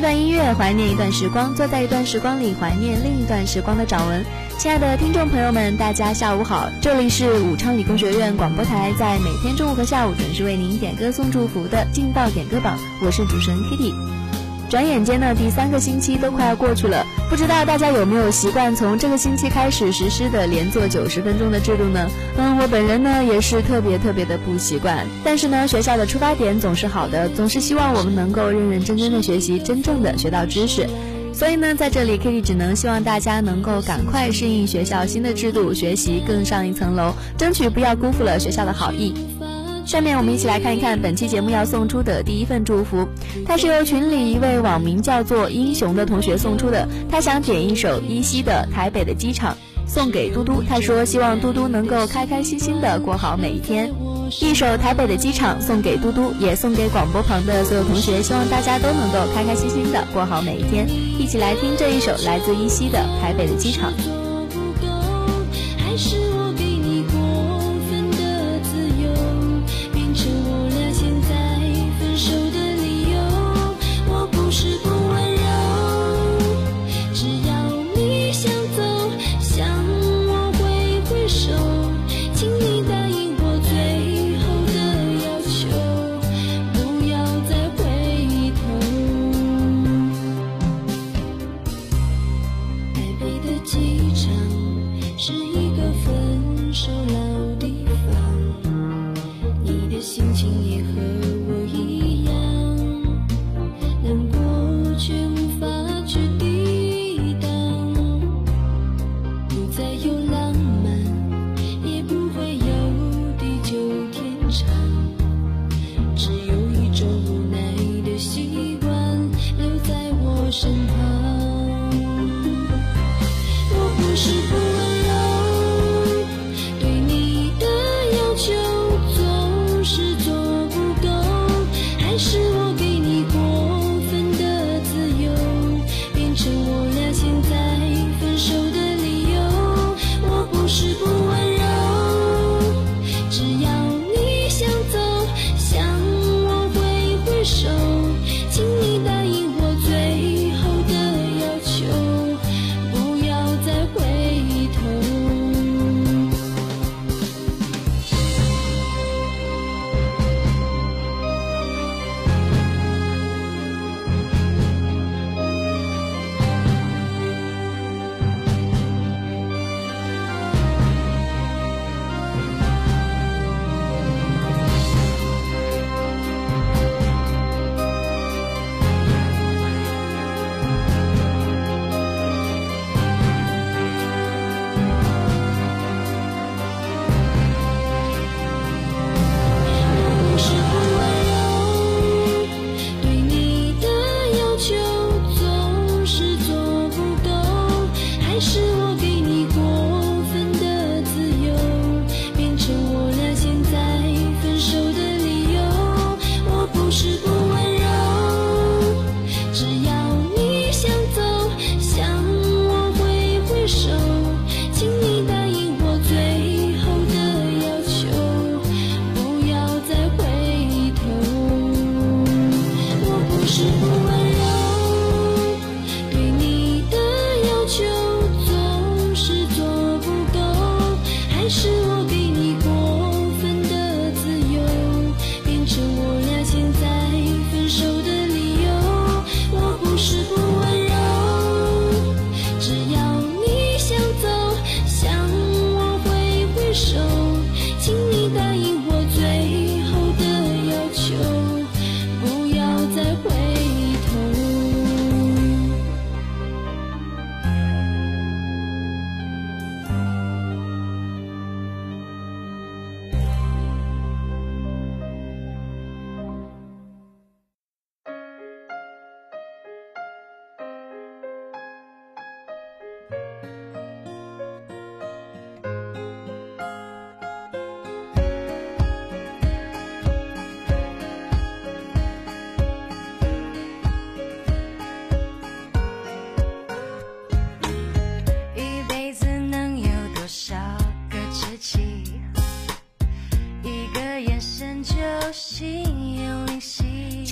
一段音乐怀念一段时光，坐在一段时光里怀念另一段时光的掌纹。亲爱的听众朋友们，大家下午好，这里是武昌理工学院广播台，在每天中午和下午准时为您点歌送祝福的劲爆点歌榜，我是主持人 Kitty。转眼间呢，第三个星期都快要过去了，不知道大家有没有习惯从这个星期开始实施的连做九十分钟的制度呢？嗯，我本人呢也是特别特别的不习惯。但是呢，学校的出发点总是好的，总是希望我们能够认认真真的学习，真正的学到知识。所以呢，在这里 k i t 只能希望大家能够赶快适应学校新的制度，学习更上一层楼，争取不要辜负了学校的好意。下面我们一起来看一看本期节目要送出的第一份祝福，它是由群里一位网名叫做英雄的同学送出的。他想点一首依稀的《台北的机场》，送给嘟嘟。他说希望嘟嘟能够开开心心的过好每一天。一首《台北的机场》送给嘟嘟，也送给广播旁的所有同学，希望大家都能够开开心心的过好每一天。一起来听这一首来自依稀的《台北的机场》。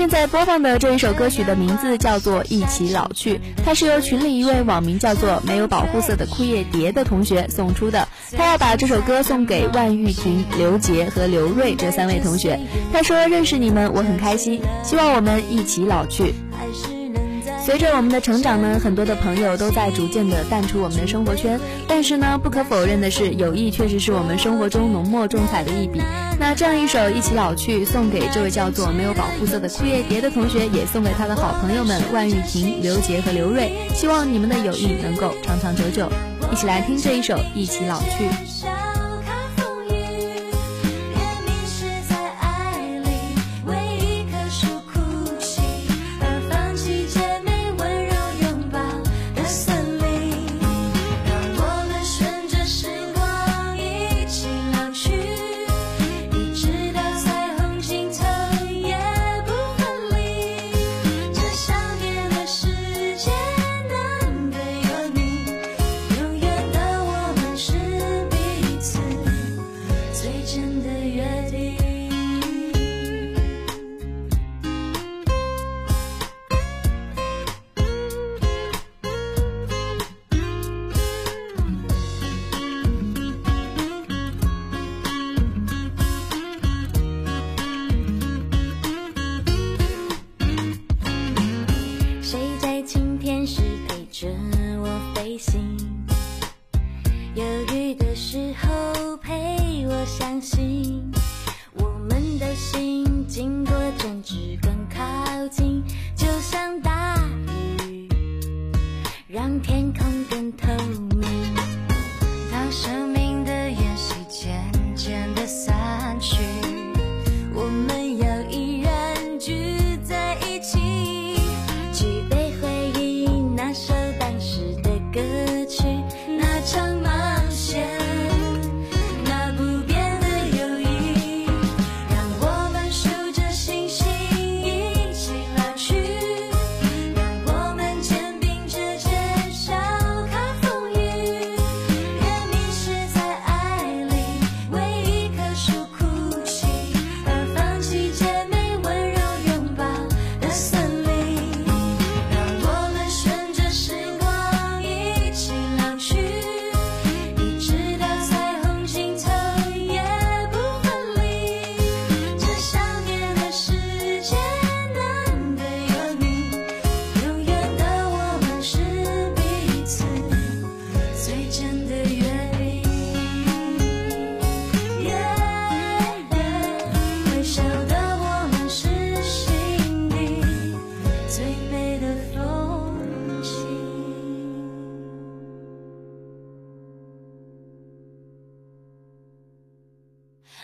在播放的这一首歌曲的名字叫做《一起老去》，它是由群里一位网名叫做“没有保护色的枯叶蝶”的同学送出的。他要把这首歌送给万玉婷、刘杰和刘瑞这三位同学。他说：“认识你们，我很开心，希望我们一起老去。”随着我们的成长呢，很多的朋友都在逐渐的淡出我们的生活圈。但是呢，不可否认的是，友谊确实是我们生活中浓墨重彩的一笔。那这样一首《一起老去》送给这位叫做没有保护色的枯叶蝶的同学，也送给他的好朋友们万玉婷、刘杰和刘瑞。希望你们的友谊能够长长久久。一起来听这一首《一起老去》。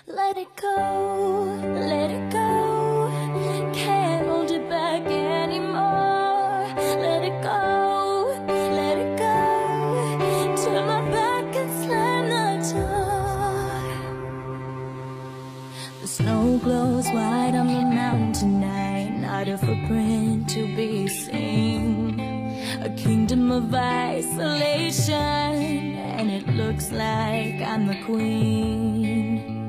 Let it go, let it go. Can't hold it back anymore. Let it go, let it go. Turn my back and slam the door. The snow glows white on the mountain tonight, Not a footprint to be seen. A kingdom of isolation And it looks like I'm the queen.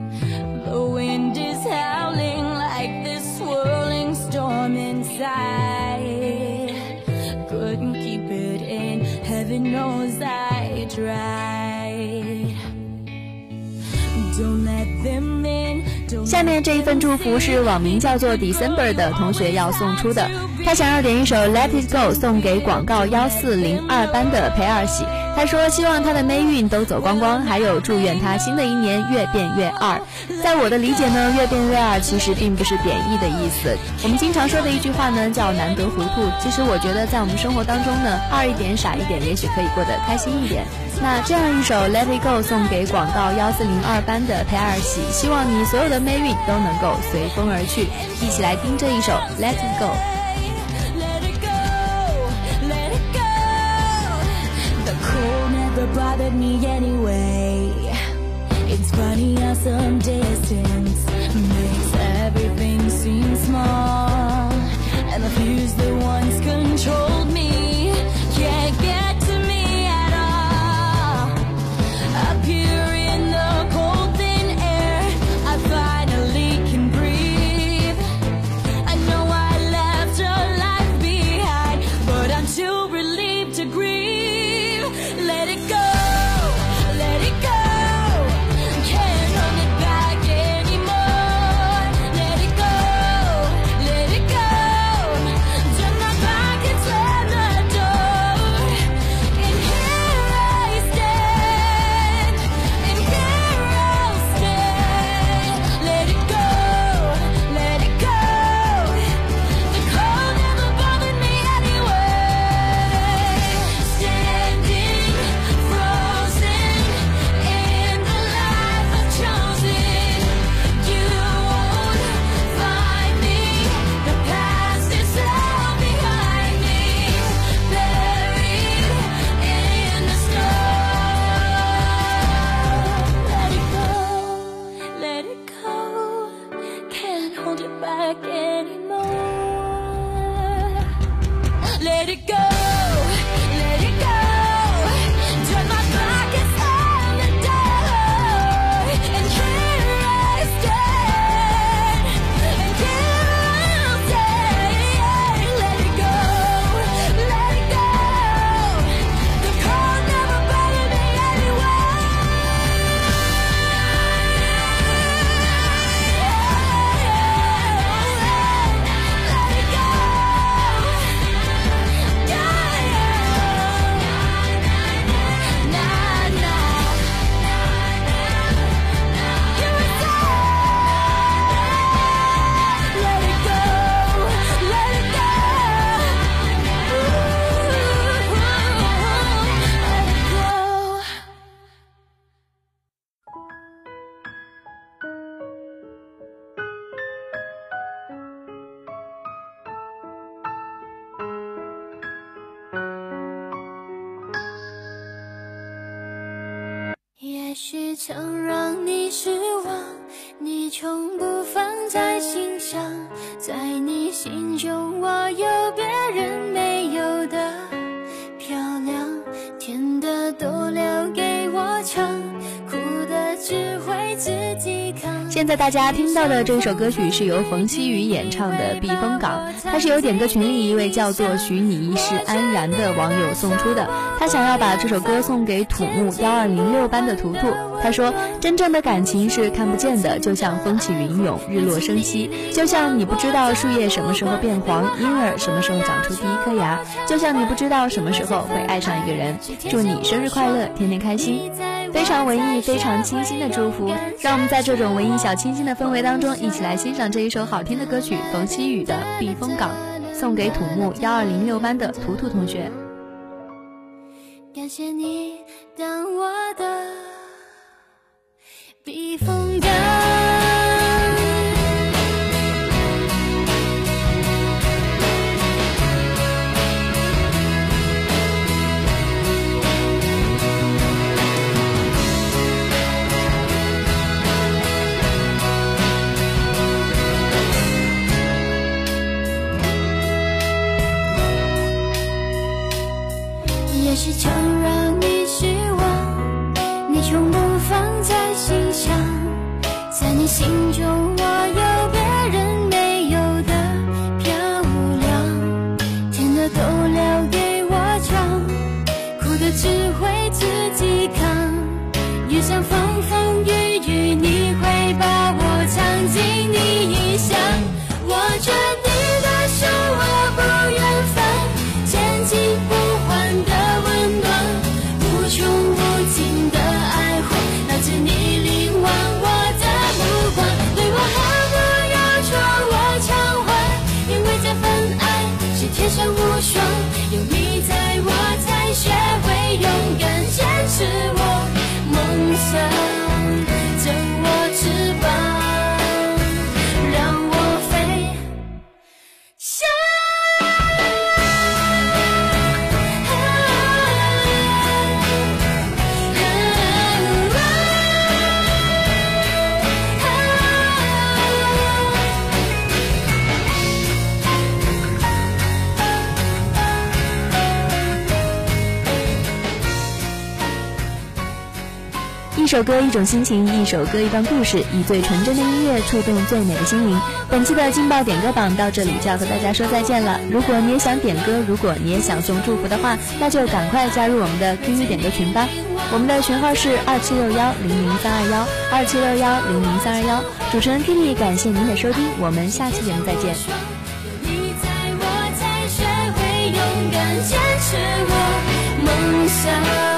下面这一份祝福是网名叫做 December 的同学要送出的，他想要点一首 Let It Go 送给广告幺四零二班的裴二喜。他说希望他的霉运都走光光，还有祝愿他新的一年越变越二。在我的理解呢，越变越二其实并不是贬义的意思。我们经常说的一句话呢叫难得糊涂。其实我觉得在我们生活当中呢，二一点傻一点，也许可以过得开心一点。那这样一首 Let It Go 送给广告幺四零二班的裴二喜，希望你所有的霉运都能够随风而去。一起来听这一首 Let It Go。Bothered me anyway. It's funny how some distance makes everything seem small, and the fears that once controlled me 失望，你从不放在心上，在你心中我有别人没有的漂亮，甜的都留给我尝，苦的只会自己。现在大家听到的这首歌曲是由冯曦妤演唱的《避风港》，它是由点歌群里一位叫做“许你一世安然”的网友送出的。他想要把这首歌送给土木幺二零六班的图图。他说：“真正的感情是看不见的，就像风起云涌，日落生息；就像你不知道树叶什么时候变黄，婴儿什么时候长出第一颗牙；就像你不知道什么时候会爱上一个人。祝你生日快乐，天天开心。”非常文艺、非常清新的祝福，让我们在这种文艺小清新的氛围当中，一起来欣赏这一首好听的歌曲——冯曦妤的《避风港》，送给土木幺二零六班的图图同学。感谢你当我的避风港。心中我有别人没有的漂亮，甜的都留给我尝。苦的只会自己扛，也上风风雨雨，你会把我藏进你衣裳。我这。是我梦想。首歌，一种心情；一首歌，一段故事。以最纯真的音乐触动最美的心灵。本期的劲爆点歌榜到这里就要和大家说再见了。如果你也想点歌，如果你也想送祝福的话，那就赶快加入我们的 QQ 点歌群吧。我们的群号是二七六幺零零三二幺二七六幺零零三二幺。主持人 Kitty，感谢您的收听，我们下期节目再见。你在我才学会勇敢坚持我梦想。